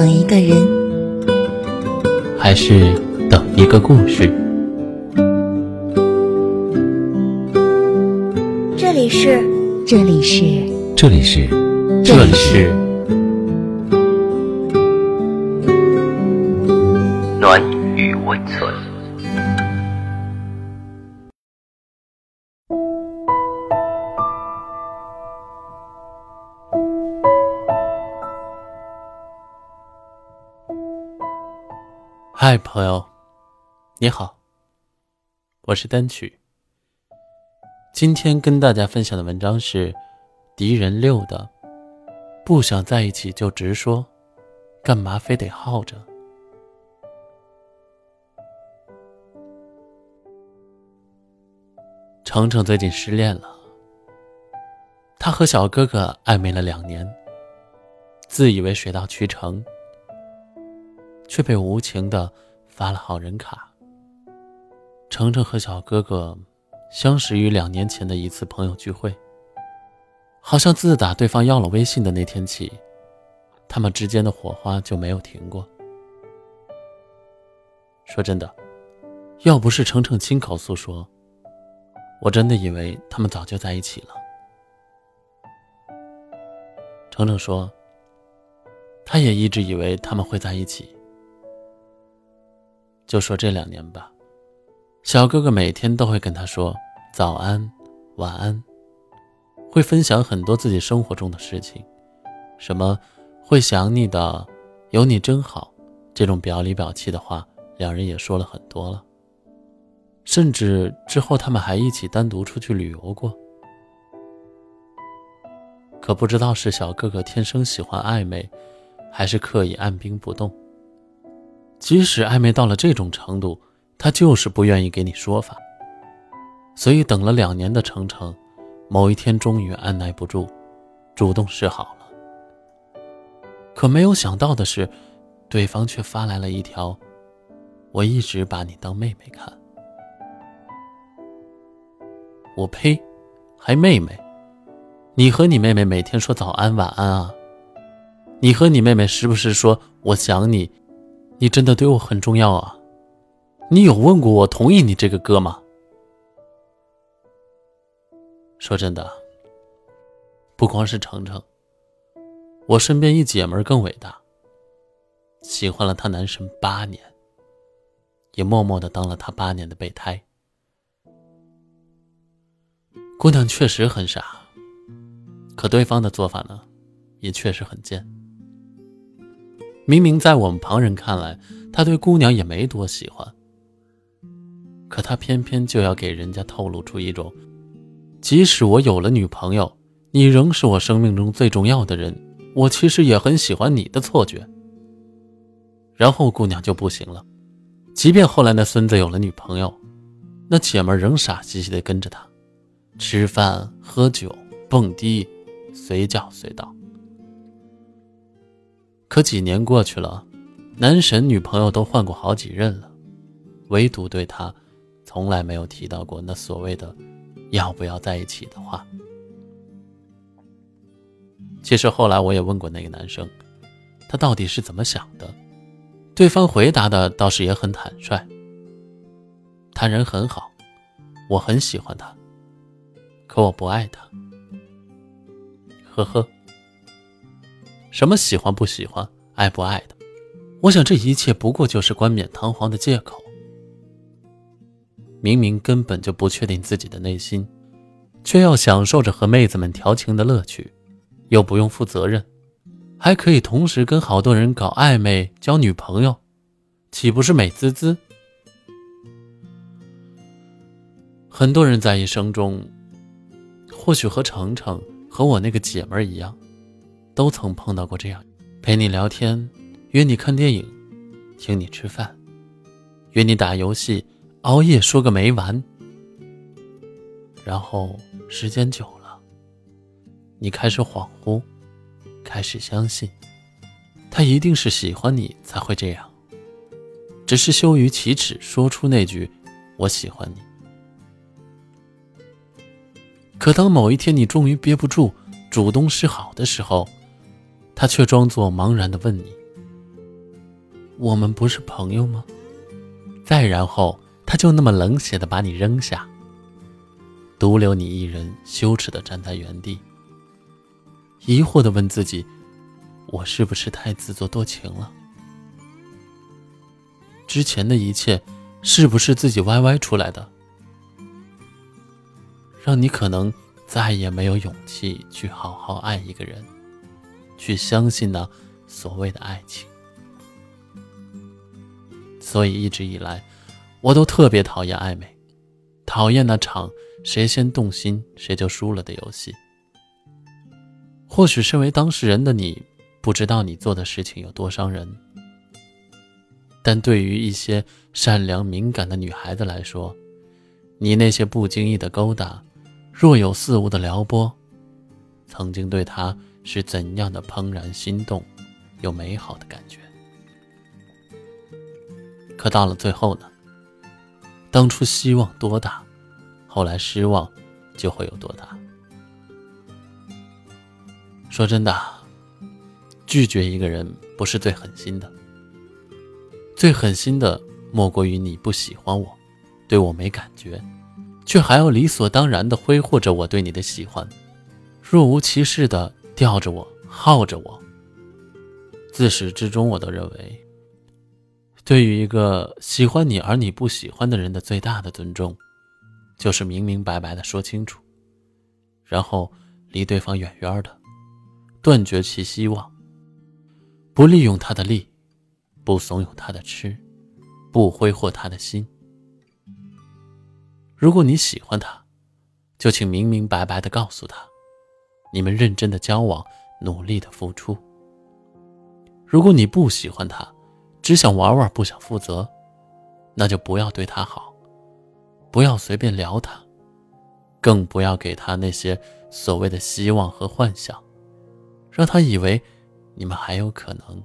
等一个人，还是等一个故事？这里是，这里是，这里是，这里是。暖与温存。嗨，朋友，你好，我是单曲。今天跟大家分享的文章是《敌人六》的，不想在一起就直说，干嘛非得耗着？程程最近失恋了，他和小哥哥暧昧了两年，自以为水到渠成。却被无情的发了好人卡。程程和小哥哥相识于两年前的一次朋友聚会，好像自打对方要了微信的那天起，他们之间的火花就没有停过。说真的，要不是程程亲口诉说，我真的以为他们早就在一起了。程程说，他也一直以为他们会在一起。就说这两年吧，小哥哥每天都会跟他说早安、晚安，会分享很多自己生活中的事情，什么会想你的、有你真好，这种表里表气的话，两人也说了很多了。甚至之后他们还一起单独出去旅游过。可不知道是小哥哥天生喜欢暧昧，还是刻意按兵不动。即使暧昧到了这种程度，他就是不愿意给你说法。所以等了两年的程程，某一天终于按耐不住，主动示好了。可没有想到的是，对方却发来了一条：“我一直把你当妹妹看。”我呸，还妹妹？你和你妹妹每天说早安晚安啊？你和你妹妹时不时说我想你？你真的对我很重要啊！你有问过我同意你这个哥吗？说真的，不光是程程，我身边一姐们更伟大。喜欢了他男神八年，也默默的当了他八年的备胎。姑娘确实很傻，可对方的做法呢，也确实很贱。明明在我们旁人看来，他对姑娘也没多喜欢，可他偏偏就要给人家透露出一种，即使我有了女朋友，你仍是我生命中最重要的人，我其实也很喜欢你的错觉。然后姑娘就不行了，即便后来那孙子有了女朋友，那姐们仍傻兮兮的跟着他，吃饭、喝酒、蹦迪，随叫随到。可几年过去了，男神女朋友都换过好几任了，唯独对他，从来没有提到过那所谓的“要不要在一起”的话。其实后来我也问过那个男生，他到底是怎么想的？对方回答的倒是也很坦率，他人很好，我很喜欢他，可我不爱他。呵呵。什么喜欢不喜欢、爱不爱的？我想这一切不过就是冠冕堂皇的借口。明明根本就不确定自己的内心，却要享受着和妹子们调情的乐趣，又不用负责任，还可以同时跟好多人搞暧昧、交女朋友，岂不是美滋滋？很多人在一生中，或许和程程和我那个姐们儿一样。都曾碰到过这样，陪你聊天，约你看电影，请你吃饭，约你打游戏，熬夜说个没完。然后时间久了，你开始恍惚，开始相信，他一定是喜欢你才会这样，只是羞于启齿说出那句“我喜欢你”。可当某一天你终于憋不住，主动示好的时候，他却装作茫然的问你：“我们不是朋友吗？再然后，他就那么冷血的把你扔下，独留你一人羞耻的站在原地，疑惑的问自己：我是不是太自作多情了？之前的一切，是不是自己歪歪出来的？让你可能再也没有勇气去好好爱一个人，去相信那所谓的爱情。所以一直以来，我都特别讨厌暧昧，讨厌那场谁先动心谁就输了的游戏。或许身为当事人的你，不知道你做的事情有多伤人，但对于一些善良敏感的女孩子来说，你那些不经意的勾搭。若有似无的撩拨，曾经对她是怎样的怦然心动，又美好的感觉。可到了最后呢？当初希望多大，后来失望就会有多大。说真的，拒绝一个人不是最狠心的，最狠心的莫过于你不喜欢我，对我没感觉。却还要理所当然的挥霍着我对你的喜欢，若无其事的吊着我、耗着我。自始至终，我都认为，对于一个喜欢你而你不喜欢的人的最大的尊重，就是明明白白的说清楚，然后离对方远远的，断绝其希望，不利用他的利，不怂恿他的痴，不挥霍他的心。如果你喜欢他，就请明明白白的告诉他，你们认真的交往，努力的付出。如果你不喜欢他，只想玩玩，不想负责，那就不要对他好，不要随便撩他，更不要给他那些所谓的希望和幻想，让他以为你们还有可能。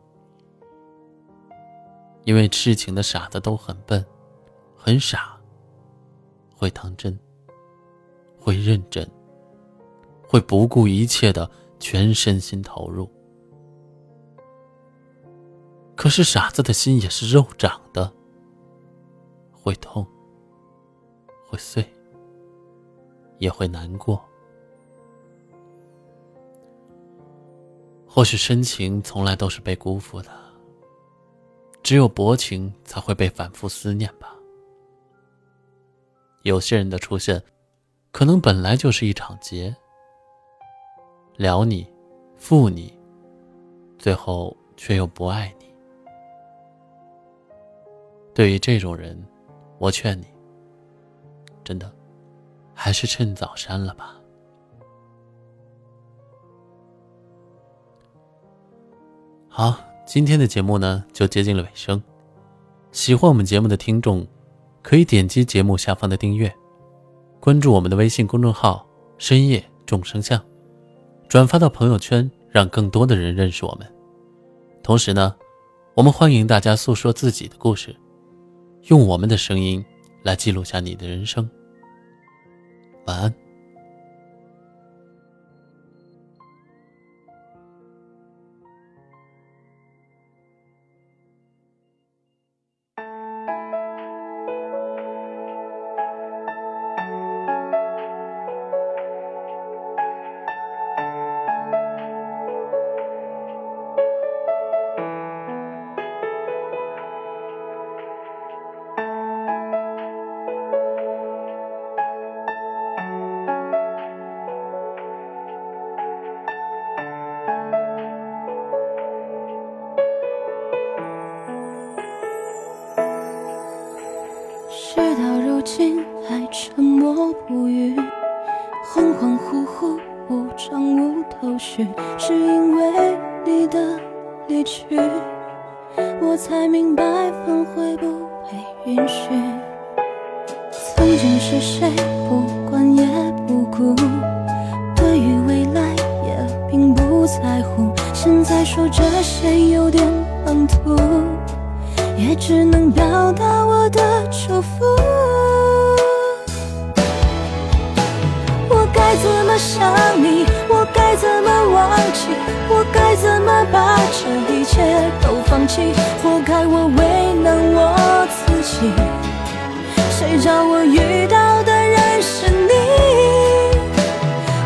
因为痴情的傻子都很笨，很傻。会当真，会认真，会不顾一切的全身心投入。可是傻子的心也是肉长的，会痛，会碎，也会难过。或许深情从来都是被辜负的，只有薄情才会被反复思念吧。有些人的出现，可能本来就是一场劫，撩你，负你，最后却又不爱你。对于这种人，我劝你，真的，还是趁早删了吧。好，今天的节目呢，就接近了尾声。喜欢我们节目的听众。可以点击节目下方的订阅，关注我们的微信公众号“深夜众生相”，转发到朋友圈，让更多的人认识我们。同时呢，我们欢迎大家诉说自己的故事，用我们的声音来记录下你的人生。晚安。我才明白反悔不被允许。曾经是谁不管也不顾，对于未来也并不在乎，现在说这些有点唐突，也只能表达我的祝福。怎么想你？我该怎么忘记？我该。怎么把这一切都放弃？活该我为难我自己。谁叫我遇到的人是你？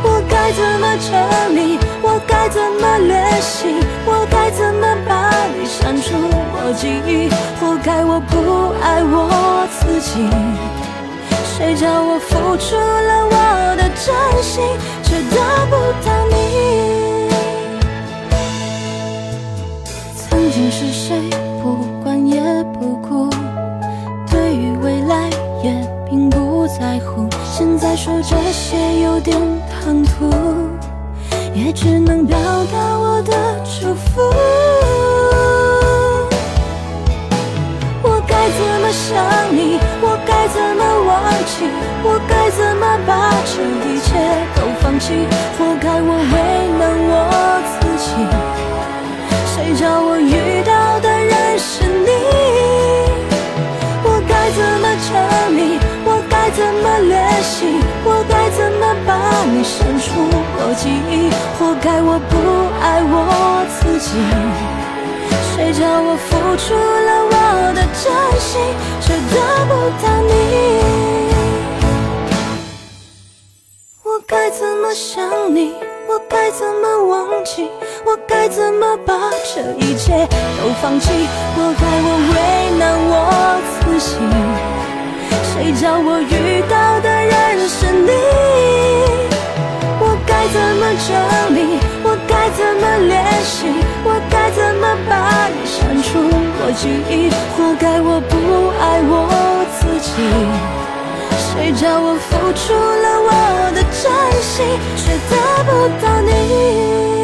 我该怎么整理？我该怎么联系？我该怎么把你删除我记忆？活该我不爱我自己。谁叫我付出了我的真心，却得不到你？曾经是谁不管也不顾，对于未来也并不在乎。现在说这些有点唐突，也只能表达我的祝福。我该怎么想你？我该怎我该怎么把这一切都放弃？活该我为难我自己。谁叫我遇到的人是你？我该怎么整理？我该怎么练习？我该怎么把你删除我记忆？活该我不爱我自己。谁叫我付出了我的真心，却得不到你？么想你？我该怎么忘记？我该怎么把这一切都放弃？活该我为难我自己。谁叫我遇到的人是你？我该怎么整理？我该怎么练习？我该怎么把你删除我记忆？活该我不爱我自己。谁叫我付出了我的珍惜，却得不到你？